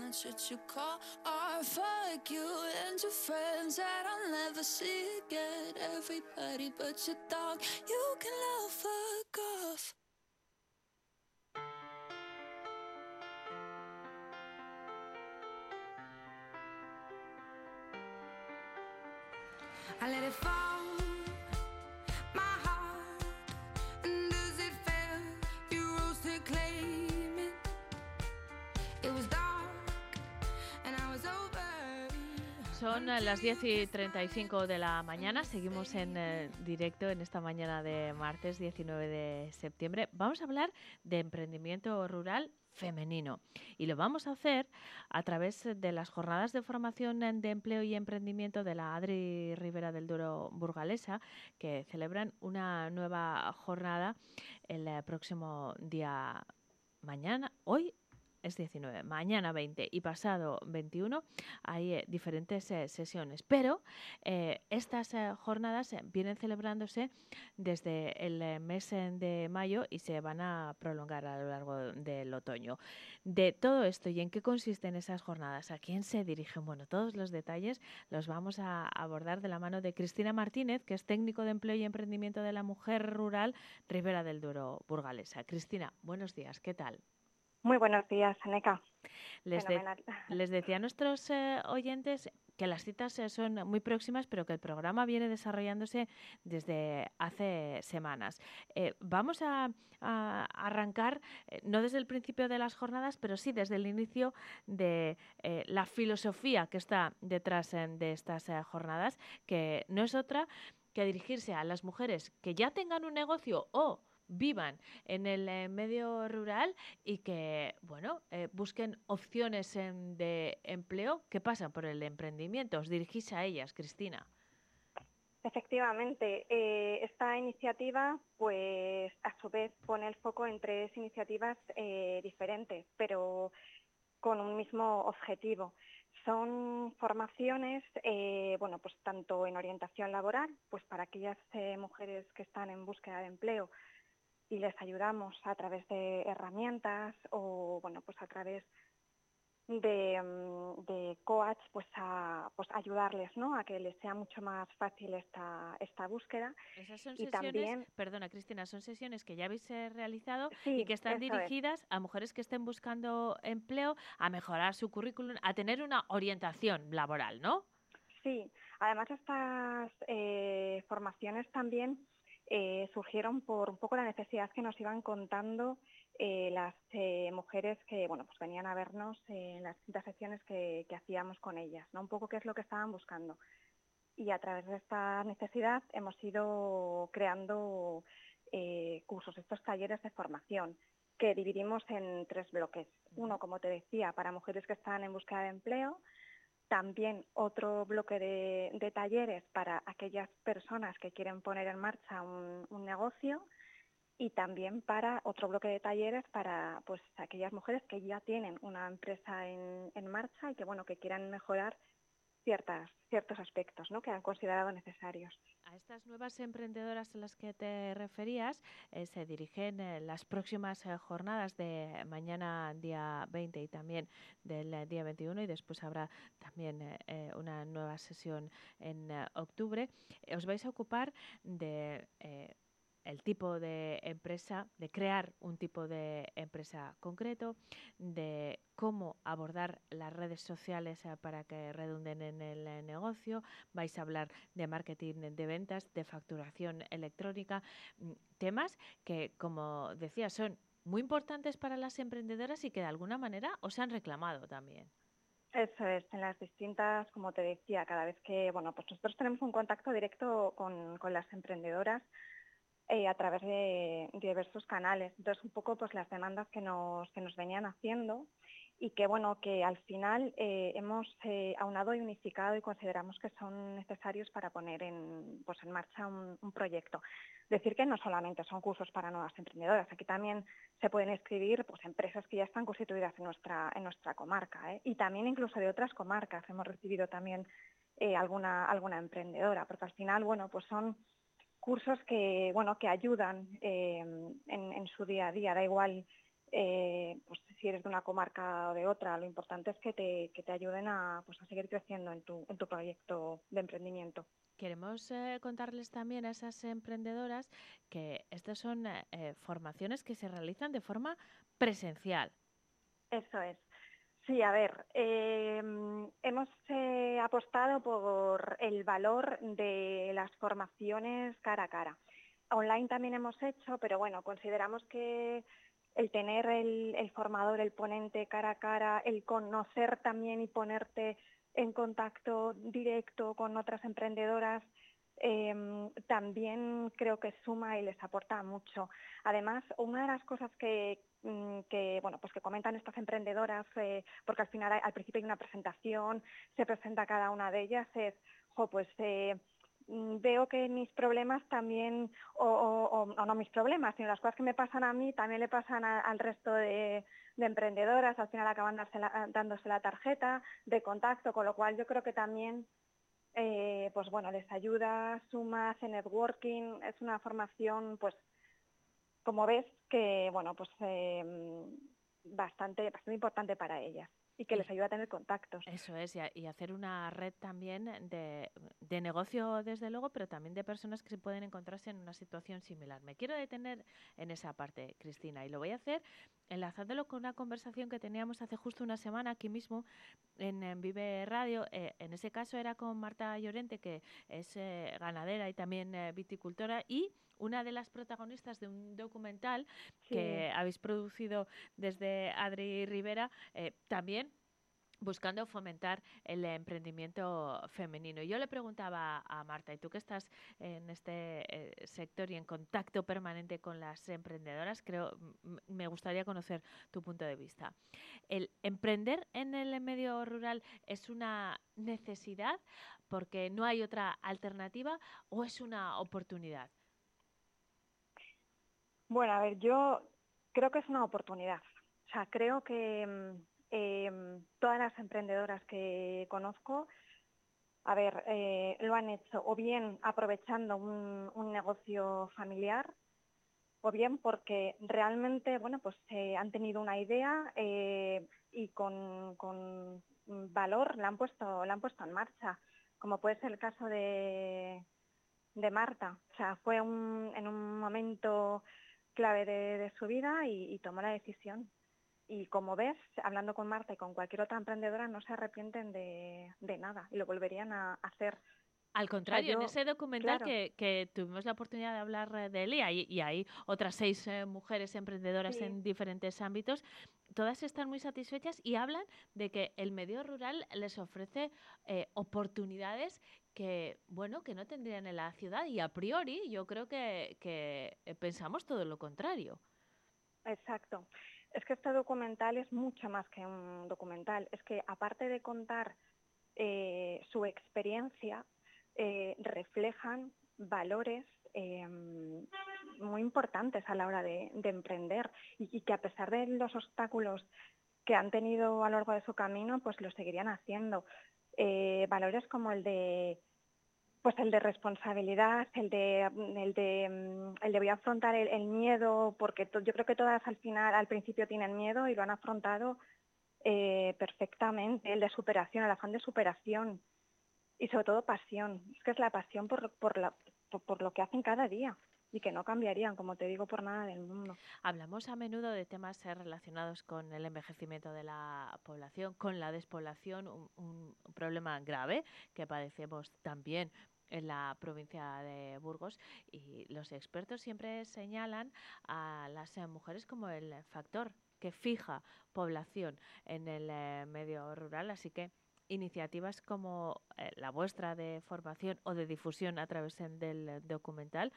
and that you call art. Fuck you and your friends that I'll never see again. Everybody but your dog, you can all fuck off. I let it fall, Son las 10 y 35 de la mañana. Seguimos en eh, directo en esta mañana de martes 19 de septiembre. Vamos a hablar de emprendimiento rural femenino y lo vamos a hacer a través de las jornadas de formación de empleo y emprendimiento de la Adri Rivera del Duro Burgalesa que celebran una nueva jornada el eh, próximo día mañana, hoy es 19, mañana 20 y pasado 21 hay eh, diferentes eh, sesiones, pero eh, estas jornadas vienen celebrándose desde el mes de mayo y se van a prolongar a lo largo del otoño. De todo esto y en qué consisten esas jornadas, a quién se dirigen, bueno, todos los detalles los vamos a abordar de la mano de Cristina Martínez, que es técnico de empleo y emprendimiento de la mujer rural Ribera del Duero Burgalesa. Cristina, buenos días, ¿qué tal? Muy buenos días, Aneca. Les, de- Fenomenal. les decía a nuestros eh, oyentes que las citas eh, son muy próximas, pero que el programa viene desarrollándose desde hace semanas. Eh, vamos a, a arrancar, eh, no desde el principio de las jornadas, pero sí desde el inicio de eh, la filosofía que está detrás de estas jornadas, que no es otra que dirigirse a las mujeres que ya tengan un negocio o vivan en el eh, medio rural y que, bueno, eh, busquen opciones em, de empleo que pasan por el emprendimiento. Os dirigís a ellas, Cristina. Efectivamente, eh, esta iniciativa, pues a su vez pone el foco en tres iniciativas diferentes, pero con un mismo objetivo. Son formaciones, eh, bueno, pues tanto en orientación laboral, pues para aquellas mujeres que están en búsqueda de empleo y les ayudamos a través de herramientas o, bueno, pues a través de, mm, de coach, pues a pues ayudarles, ¿no? A que les sea mucho más fácil esta, esta búsqueda. Esas son y sesiones, también perdona Cristina, son sesiones que ya habéis eh, realizado Sí, y que están es. dirigidas a mujeres que estén buscando empleo, a mejorar su currículum, a tener una orientación laboral, ¿no? Sí, además estas eh, formaciones también eh, surgieron por un poco la necesidad que nos iban contando eh, las eh, mujeres que bueno pues venían a vernos en las distintas sesiones que, que hacíamos con ellas, ¿no? Un poco qué es lo que estaban buscando. Y a través de esta necesidad hemos ido creando cursos, estos talleres de formación que dividimos en tres bloques. Uno, como te decía, para mujeres que están en búsqueda de empleo, también otro bloque de, talleres para aquellas personas que quieren poner en marcha un, un negocio y también para otro bloque de talleres para pues aquellas mujeres que ya tienen una empresa en, en marcha y que bueno que quieran mejorar ciertas ciertos aspectos ¿no? que han considerado necesarios. A estas nuevas emprendedoras a las que te referías eh, se dirigen eh, las próximas eh, jornadas de mañana día 20 y también del eh, día 21 y después habrá también eh, eh, una nueva sesión en octubre. Os vais a ocupar de el tipo de empresa, de crear un tipo de empresa concreto, de cómo abordar las redes sociales eh, para que redunden en el negocio. Vais a hablar de marketing de ventas, de facturación electrónica, mm, temas que, como decía, son muy importantes para las emprendedoras y que de alguna manera os han reclamado también. Eso es, en las distintas, como te decía, cada vez que, bueno, pues nosotros tenemos un contacto directo con, con las emprendedoras eh, a través de, diversos canales. Entonces, un poco pues las demandas que nos, que nos venían haciendo y que, bueno, que al final eh, hemos eh, aunado y unificado y consideramos que son necesarios para poner en, pues en marcha un, un proyecto. Decir que no solamente son cursos para nuevas emprendedoras, aquí también se pueden escribir pues, empresas que ya están constituidas en nuestra, en nuestra comarca ¿eh? y también incluso de otras comarcas. Hemos recibido también alguna, alguna emprendedora, porque al final, bueno, pues son cursos que, bueno, que ayudan eh, en, en su día a día, da igual eh, pues si eres de una comarca o de otra, lo importante es que te, que te ayuden a, pues, a seguir creciendo en tu, en tu proyecto de emprendimiento. Queremos eh, contarles también a esas emprendedoras que estas son eh, formaciones que se realizan de forma presencial. Eso es. Sí, a ver, eh, hemos eh, apostado por el valor de las formaciones cara a cara. Online también hemos hecho, pero bueno, consideramos que el tener el, formador, el ponente cara a cara, el conocer también y ponerte en contacto directo con otras emprendedoras, eh, también creo que suma y les aporta mucho. Además, una de las cosas que, que bueno, pues que comentan estas emprendedoras, eh, porque al final al principio hay una presentación, se presenta cada una de ellas, es, jo, pues eh, mm, veo que mis problemas también, o, no mis problemas, sino las cosas que me pasan a mí también le pasan al resto de, de emprendedoras, al final acaban dándose la tarjeta de contacto, con lo cual yo creo que también eh, pues bueno, les ayuda, suma, hace networking, es una formación pues como ves que bueno pues eh, bastante, bastante importante para ellas y que les ayuda a tener contactos. Eso es, y, a- y hacer una red también de, de negocio, desde luego, pero también de personas que se pueden encontrarse en una situación similar. Me quiero detener en esa parte, Cristina, y lo voy a hacer enlazándolo con una conversación que teníamos hace justo una semana aquí mismo en, en Vive Radio. Eh, en ese caso era con Marta Llorente, que es eh, ganadera y también eh, viticultora, y una de las protagonistas de un documental que habéis producido desde Adri Rivera, eh, también buscando fomentar el emprendimiento femenino. Y Yo le preguntaba a Marta, y tú que estás en este eh, sector y en contacto permanente con las emprendedoras, creo, me gustaría conocer tu punto de vista. ¿El emprender en el medio rural es una necesidad porque no hay otra alternativa o es una oportunidad? Bueno, a ver, yo creo que es una oportunidad. O sea, creo que mm, em, todas las emprendedoras que conozco, a ver, eh, lo han hecho o bien aprovechando un, negocio familiar o bien porque realmente, bueno, pues eh, han tenido una idea eh, y con, con valor la han puesto, la han puesto en marcha, como puede ser el caso de, de Marta. O sea, fue un- en un momento clave de, de su vida y, y tomó la decisión. Y como ves, hablando con Marta y con cualquier otra emprendedora, no se arrepienten de, de nada y lo volverían a hacer. Al contrario, en ese documental claro. que, que tuvimos la oportunidad de hablar eh, de él y hay, y hay otras seis eh, mujeres emprendedoras Sí. en diferentes ámbitos, todas están muy satisfechas y hablan de que el medio rural les ofrece eh, oportunidades que, bueno, que no tendrían en la ciudad y a priori yo creo que, que, eh, pensamos todo lo contrario. Exacto. Es que este documental es mucho más que un documental. Es que aparte de contar eh, su experiencia, eh, reflejan valores eh, muy importantes a la hora de, de emprender y, y que a pesar de los obstáculos que han tenido a lo largo de su camino, pues lo seguirían haciendo. Valores como el de pues el de responsabilidad, el de, el de, mm, el de voy a afrontar el, miedo, porque yo creo que todas al final, al principio tienen miedo y lo han afrontado eh, perfectamente, el de superación, el afán de superación y sobre todo pasión. Es que es la pasión por, por, por lo que hacen cada día y que no cambiarían, como te digo, por nada del mundo. Hablamos a menudo de temas eh, relacionados con el envejecimiento de la población, con la despoblación, un, un problema grave que padecemos también en la provincia de Burgos y los expertos siempre señalan a las eh, mujeres como el factor que fija población en el eh, medio rural, así que iniciativas como la vuestra de formación o de difusión a través del documental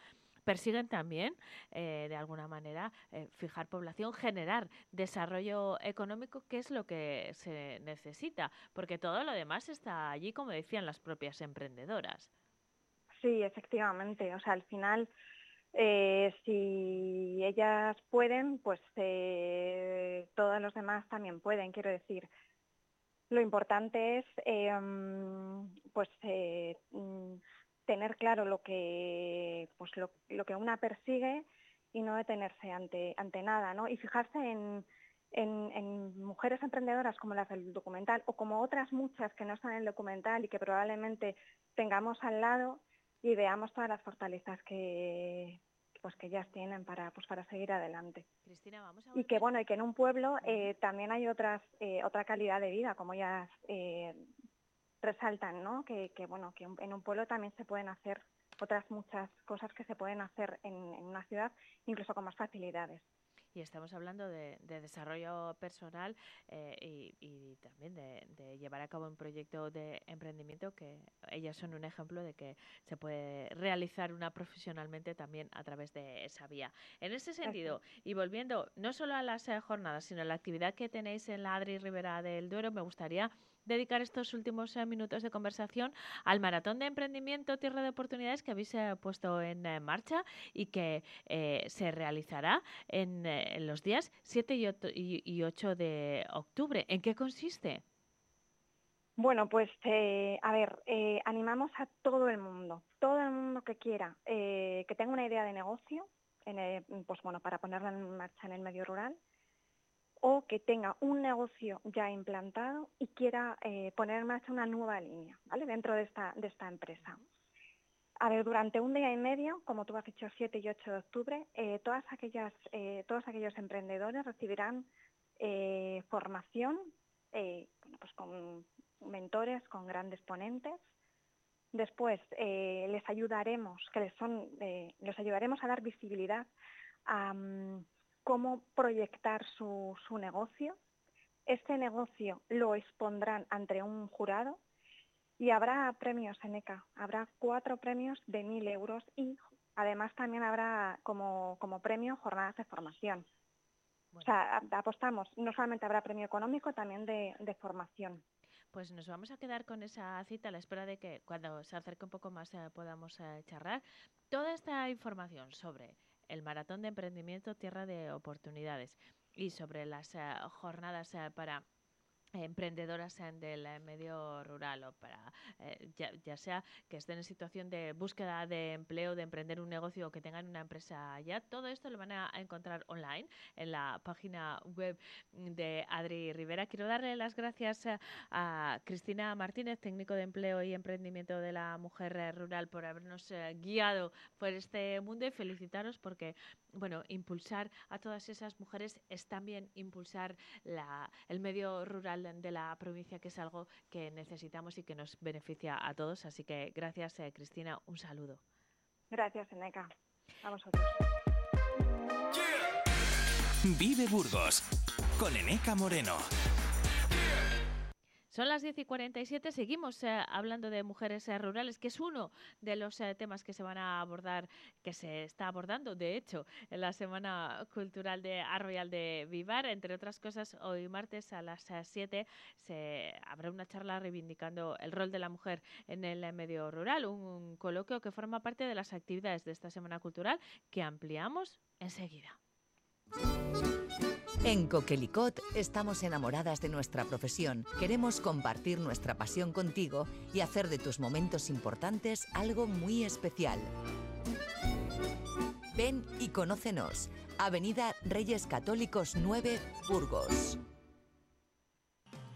persiguen también, eh, de alguna manera, eh, fijar población, generar desarrollo económico, que es lo que se necesita, porque todo lo demás está allí, como decían las propias emprendedoras. Sí, efectivamente. O sea, al final, eh, si ellas pueden, pues eh, todos los demás también pueden. Quiero decir, lo importante es, mm, pues, mm, tener claro lo que, pues, lo, lo que una persigue y no detenerse ante, ante nada, ¿no? Y fijarse en, en, en mujeres emprendedoras como las del documental o como otras muchas que no están en el documental y que probablemente tengamos al lado y veamos todas las fortalezas que pues que ellas tienen para pues para seguir adelante. Cristina, vamos a y que bueno y que en un pueblo eh, también hay otras eh, otra calidad de vida como ellas eh, resaltan no que, que, bueno que en un pueblo también se pueden hacer otras muchas cosas que se pueden hacer en, en una ciudad incluso con más facilidades. Y estamos hablando de, de desarrollo personal eh, y, y también de, de llevar a cabo un proyecto de emprendimiento que ellas son un ejemplo de que se puede realizar una profesionalmente también a través de esa vía. En ese sentido, y volviendo no solo a las eh, jornadas, sino a la actividad que tenéis en la Adri Rivera del Duero, me gustaría dedicar estos últimos eh, minutos de conversación al maratón de emprendimiento Tierra de Oportunidades que habéis eh, puesto en eh, marcha y que se realizará en, los días 7 y oto- y- y 8 de octubre. ¿En qué consiste? Bueno, pues a ver, animamos a todo el mundo, todo el mundo que quiera, que tenga una idea de negocio, en el- pues bueno, para ponerla en marcha en el medio rural, o que tenga un negocio ya implantado y quiera eh, poner en marcha una nueva línea, ¿vale? Dentro de esta, de esta empresa. A ver, durante un día y medio, como tú has dicho, 7 y 8 de octubre, eh, todas aquellas, eh, todos aquellos emprendedores recibirán formación pues con mentores, con grandes ponentes. Después les ayudaremos, que les son, les ayudaremos a dar visibilidad a mm, cómo proyectar su, su negocio. Este negocio lo expondrán ante un jurado y habrá premios en ECA. Habrá cuatro premios de mil euros y además también habrá como, como premio jornadas de formación. O sea, apostamos, no solamente habrá premio económico, también de, de formación. Pues nos vamos a quedar con esa cita a la espera de que cuando se acerque un poco más eh, podamos eh, charlar. Toda esta información sobre el Maratón de Emprendimiento Tierra de Oportunidades y sobre las eh, jornadas eh, para emprendedoras en del eh, medio rural o para eh, ya, ya sea que estén en situación de búsqueda de empleo, de emprender un negocio o que tengan una empresa ya, todo esto lo van a encontrar online en la página web de Adri Rivera. Quiero darle las gracias a, a Cristina Martínez, técnico de empleo y emprendimiento de la mujer eh, rural, por habernos eh, guiado por este mundo y felicitaros porque, bueno, impulsar a todas esas mujeres es también impulsar la, el medio rural de la provincia, que es algo que necesitamos y que nos beneficia a todos. Así que gracias, eh, Cristina. Un saludo. Gracias, Eneca. A vosotros. Vive Burgos con Eneca Moreno. Son las 10 y 47. Seguimos eh, hablando de mujeres eh, rurales, que es uno de los eh, temas que se van a abordar, que se está abordando, de hecho, en la Semana Cultural de Arroyal de Vivar. Entre otras cosas, hoy martes a las eh, 7 se habrá una charla reivindicando el rol de la mujer en el medio rural, un coloquio que forma parte de las actividades de esta Semana Cultural que ampliamos enseguida. En Coquelicot estamos enamoradas de nuestra profesión. Queremos compartir nuestra pasión contigo y hacer de tus momentos importantes algo muy especial. Ven y conócenos. Avenida Reyes Católicos 9, Burgos.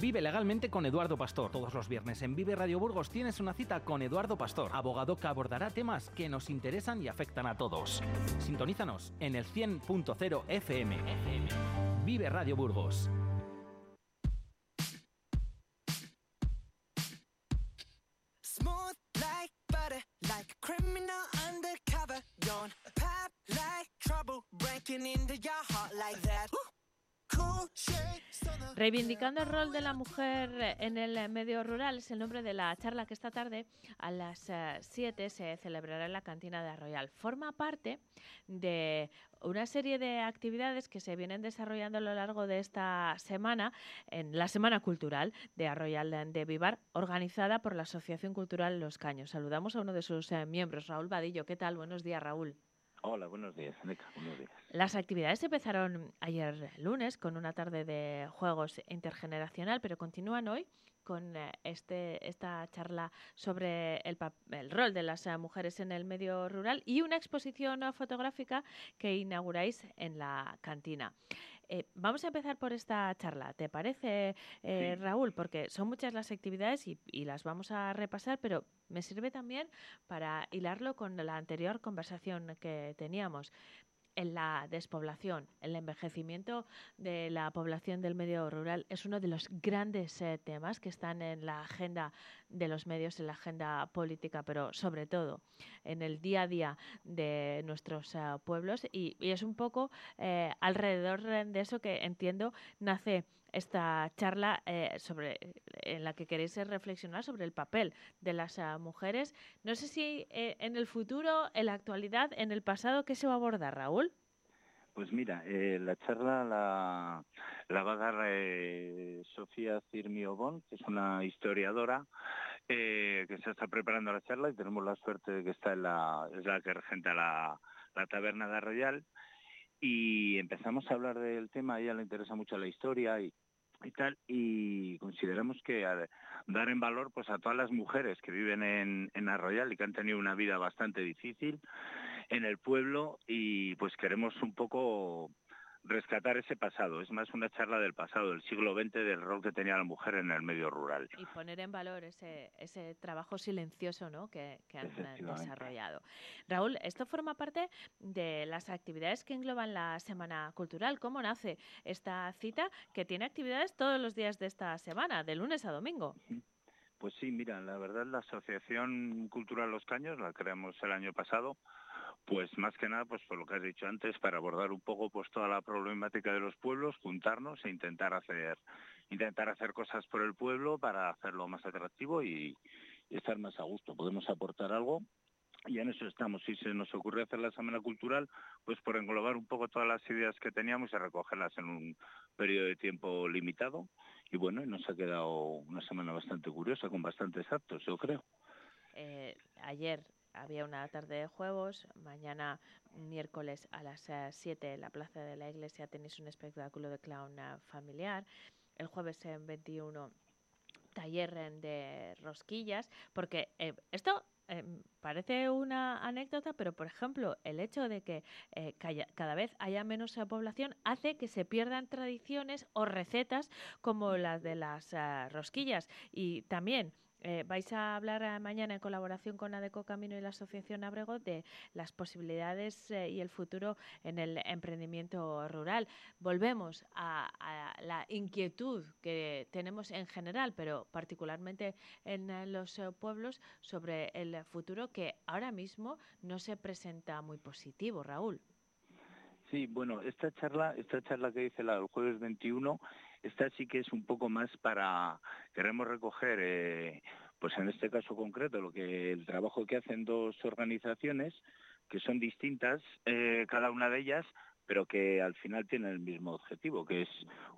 Vive legalmente con Eduardo Pastor. Todos los viernes en Vive Radio Burgos tienes una cita con Eduardo Pastor, abogado que abordará temas que nos interesan y afectan a todos. Sintonízanos en el 100.0 FM. Vive Radio Burgos. Reivindicando el rol de la mujer en el medio rural es el nombre de la charla que esta tarde a las 7 se celebrará en la cantina de Arroyal. Forma parte de una serie de actividades que se vienen desarrollando a lo largo de esta semana en la Semana Cultural de Arroyal de Vivar, organizada por la Asociación Cultural Los Caños. Saludamos a uno de sus eh, miembros, Raúl Vadillo. ¿Qué tal? Buenos días, Raúl. Hola, buenos días, Neca, buenos días. Las actividades empezaron ayer lunes con una tarde de juegos intergeneracional, pero continúan hoy con eh, este, esta charla sobre el, el rol de las eh, mujeres en el medio rural y una exposición eh, fotográfica que inauguráis en la cantina. Eh, vamos a empezar por esta charla, ¿te parece, eh, Sí. Raúl? Porque son muchas las actividades y, y las vamos a repasar, pero me sirve también para hilarlo con la anterior conversación que teníamos en la despoblación, el envejecimiento de la población del medio rural es uno de los grandes eh, temas que están en la agenda de los medios en la agenda política, pero sobre todo en el día a día de nuestros ah, pueblos. Y, y es un poco eh, alrededor de eso que entiendo nace esta charla eh, sobre en la que queréis reflexionar sobre el papel de las ah, mujeres. No sé si eh, en el futuro, en la actualidad, en el pasado, ¿qué se va a abordar, Raúl? Pues mira, eh, la charla la, la va a dar eh, Sofía Cirmiobón, que es una historiadora eh, que se está preparando la charla y tenemos la suerte de que está en la, es la que regenta la, taberna de Arroyal. Y empezamos a hablar del tema, a ella le interesa mucho la historia y, tal, y consideramos que dar en valor pues a todas las mujeres que viven en, en Arroyal y que han tenido una vida bastante difícil en el pueblo y pues queremos un poco rescatar ese pasado. Es más una charla del pasado, del siglo XX, del rol que tenía la mujer en el medio rural. Y poner en valor ese, ese trabajo silencioso ¿no? que, que han desarrollado. Raúl, esto forma parte de las actividades que engloban la Semana Cultural. ¿Cómo nace esta cita que tiene actividades todos los días de esta semana, de lunes a domingo? Pues sí, mira, la verdad la Asociación Cultural Los Caños la creamos el año pasado, pues más que nada, pues por lo que has dicho antes, para abordar un poco pues toda la problemática de los pueblos, juntarnos e intentar hacer intentar hacer cosas por el pueblo para hacerlo más atractivo y, estar más a gusto. Podemos aportar algo y en eso estamos. Si se nos ocurre hacer la semana cultural, pues por englobar un poco todas las ideas que teníamos y recogerlas en un periodo de tiempo limitado. Y bueno, nos ha quedado una semana bastante curiosa, con bastantes actos, yo creo. Eh, ayer había una tarde de juegos, mañana miércoles a las 7 en la Plaza de la Iglesia tenéis un espectáculo de clown familiar, el jueves en 21 taller de rosquillas, porque eh, esto eh, parece una anécdota, pero por ejemplo, el hecho de que eh, cada vez haya menos eh, población hace que se pierdan tradiciones o recetas como las de las rosquillas. Y también eh, vais a hablar ah, mañana en colaboración con ADECO Camino y la Asociación Abrego de las posibilidades eh, y el futuro en el emprendimiento rural. Volvemos a, a la inquietud que tenemos en general, pero particularmente en eh, los eh, pueblos, sobre el futuro que ahora mismo no se presenta muy positivo, Raúl. Sí, bueno, esta charla, esta charla que dice del jueves 21, esta sí que es un poco más para, queremos recoger, eh, pues en este caso concreto, lo que el trabajo que hacen dos organizaciones que son distintas, eh, cada una de ellas, pero que al final tienen el mismo objetivo, que es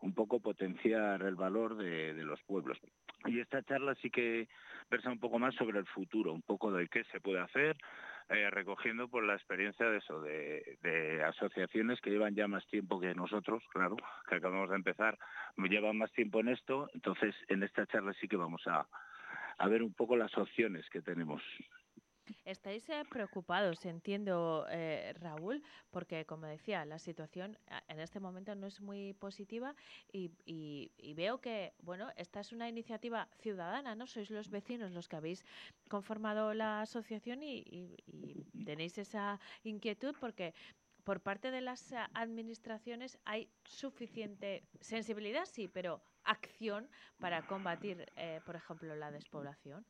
un poco potenciar el valor de, de los pueblos. Y esta charla sí que versa un poco más sobre el futuro, un poco de qué se puede hacer, eh, recogiendo por la experiencia de eso, de, asociaciones que llevan ya más tiempo que nosotros, claro, que acabamos de empezar, llevan más tiempo en esto, entonces en esta charla sí que vamos a ver un poco las opciones que tenemos. Estáis eh, preocupados, entiendo, eh, Raúl, porque, como decía, la situación ah, en este momento no es muy positiva y, veo que, bueno, esta es una iniciativa ciudadana, ¿no? Sois los vecinos los que habéis conformado la asociación y, y- tenéis esa inquietud porque por parte de las ah, administraciones hay suficiente sensibilidad, sí, pero acción para combatir, eh, por ejemplo, la despoblación.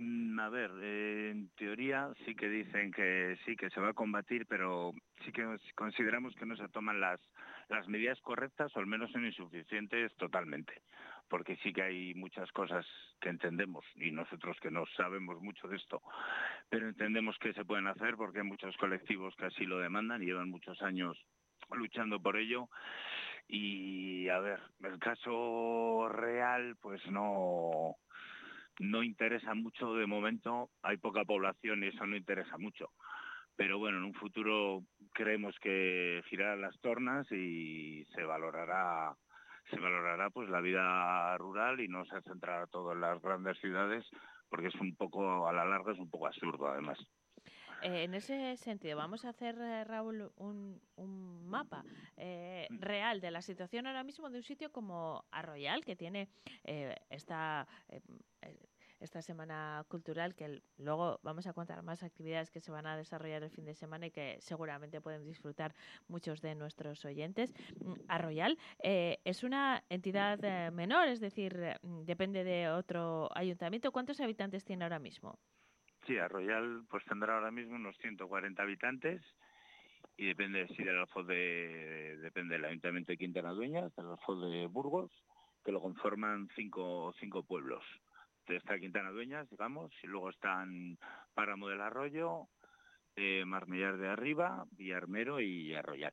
Mm, A ver, eh, en teoría sí que dicen que sí, que se va a combatir, pero sí que consideramos que no se toman las, las medidas correctas o al menos son insuficientes totalmente, porque sí que hay muchas cosas que entendemos y nosotros que no sabemos mucho de esto, pero entendemos que se pueden hacer porque hay muchos colectivos que así lo demandan y llevan muchos años luchando por ello. Y a ver, el caso real, pues no, no interesa mucho de momento, hay poca población y eso no interesa mucho. Pero bueno, en un futuro creemos que girarán las tornas y se valorará se valorará pues la vida rural y no se centrará todo en las grandes ciudades porque es un poco a la larga es un poco absurdo además. Eh, en ese sentido, vamos a hacer, eh, Raúl, un, un mapa eh, real de la situación ahora mismo de un sitio como Arroyal, que tiene eh, esta, esta semana cultural, que luego vamos a contar más actividades que se van a desarrollar el fin de semana y que seguramente pueden disfrutar muchos de nuestros oyentes. Mm, Arroyal eh, es una entidad eh, menor, es decir, mm, depende de otro ayuntamiento. ¿Cuántos habitantes tiene ahora mismo? Sí, Arroyal pues tendrá ahora mismo unos 140 habitantes y depende si del Alfoz de depende del Ayuntamiento de Quintana Dueñas, del Alfoz de Burgos, que lo conforman cinco, cinco pueblos. Entonces está Quintana Dueñas, digamos, y luego están Páramo del Arroyo, eh, Marmillar de Arriba, Villarmero y Arroyal.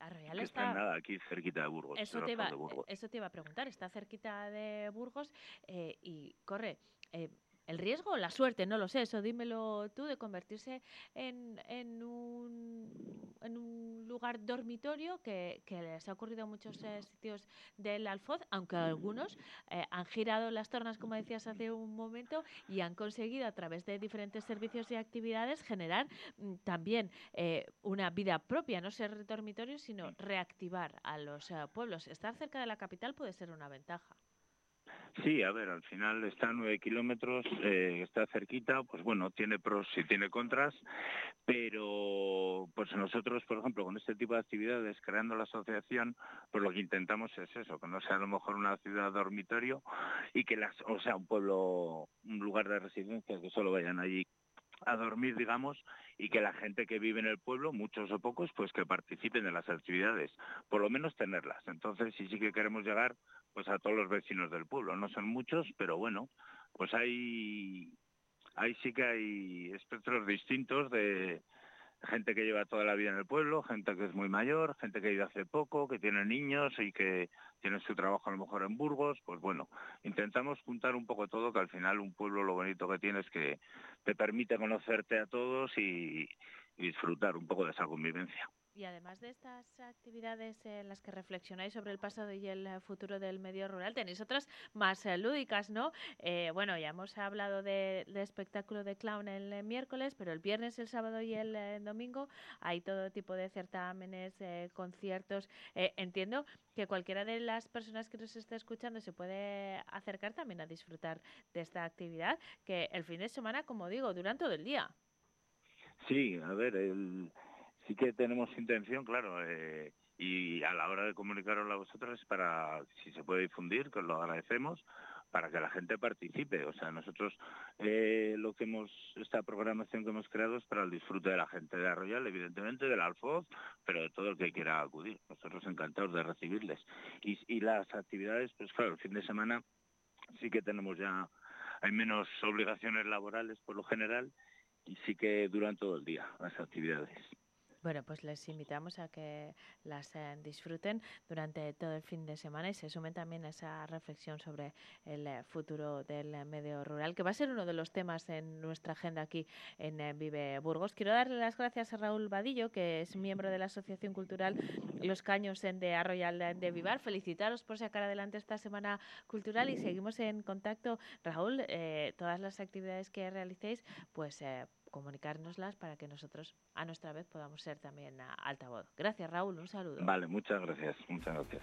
Arroyal Que está... nada aquí cerquita de Burgos. Eso del te, iba, Alfoz de Burgos. eso te iba a preguntar, está cerquita de Burgos eh, y corre eh, el riesgo la suerte, no lo sé, eso dímelo tú, de convertirse en, en, un, en un lugar dormitorio que, que les ha ocurrido a muchos eh, sitios del Alfoz, aunque algunos eh, han girado las tornas, como decías hace un momento, y han conseguido a través de diferentes servicios y actividades generar mm, también eh, una vida propia, no ser dormitorio, sino reactivar a los eh, pueblos. Estar cerca de la capital puede ser una ventaja. Sí, a ver, al final está a nueve kilómetros, eh, está cerquita, pues bueno, tiene pros y tiene contras, pero pues nosotros, por ejemplo, con este tipo de actividades, creando la asociación, pues lo que intentamos es eso, que no sea a lo mejor una ciudad dormitorio y que las, o sea, un pueblo, un lugar de residencia, que solo vayan allí a dormir, digamos, y que la gente que vive en el pueblo, muchos o pocos, pues que participen de las actividades, por lo menos tenerlas. Entonces, sí, sí que queremos llegar pues a todos los vecinos del pueblo. No son muchos, pero bueno, pues hay, ahí sí que hay espectros distintos de gente que lleva toda la vida en el pueblo, gente que es muy mayor, gente que ido hace poco, que tiene niños y que tiene su trabajo a lo mejor en Burgos, pues bueno, intentamos juntar un poco todo, que al final un pueblo lo bonito que tiene es que te permite conocerte a todos y disfrutar un poco de esa convivencia. Y además de estas actividades en las que reflexionáis sobre el pasado y el eh, futuro del medio rural, tenéis otras más eh, lúdicas, ¿no? Eh, bueno, ya hemos hablado de- espectáculo de clown el eh, miércoles, pero el viernes, el sábado y el domingo hay todo tipo de certámenes, eh, conciertos. Eh, entiendo que cualquiera de las personas que nos esté escuchando se puede acercar también a disfrutar de esta actividad, que el fin de semana, como digo, duran todo el día. Sí, a ver, sí que tenemos intención, claro, eh, y a la hora de comunicaroslo a vosotros es para, si se puede difundir, que os lo agradecemos, para que la gente participe. O sea, nosotros eh, lo que hemos, esta programación que hemos creado es para el disfrute de la gente de Arroyal, evidentemente, del Alfoz, pero de todo el que quiera acudir. Nosotros encantados de recibirles. Y, y las actividades, pues claro, el fin de semana sí que tenemos ya, hay menos obligaciones laborales por lo general, y sí que duran todo el día las actividades. Bueno, pues les invitamos a que las eh, disfruten durante todo el fin de semana y se sumen también a esa reflexión sobre el eh, futuro del eh, medio rural, que va a ser uno de los temas en nuestra agenda aquí en Vive Burgos. Quiero darle las gracias a Raúl Vadillo, que es miembro de la Asociación Cultural Los Caños en de Arroyal de Vivar. Felicitaros por sacar adelante esta semana cultural y seguimos en contacto. Raúl, todas las actividades que realicéis, pues comunicárnoslas para que nosotros a nuestra vez podamos ser también a altavoz. Gracias Raúl, un saludo. Vale, muchas gracias, muchas gracias.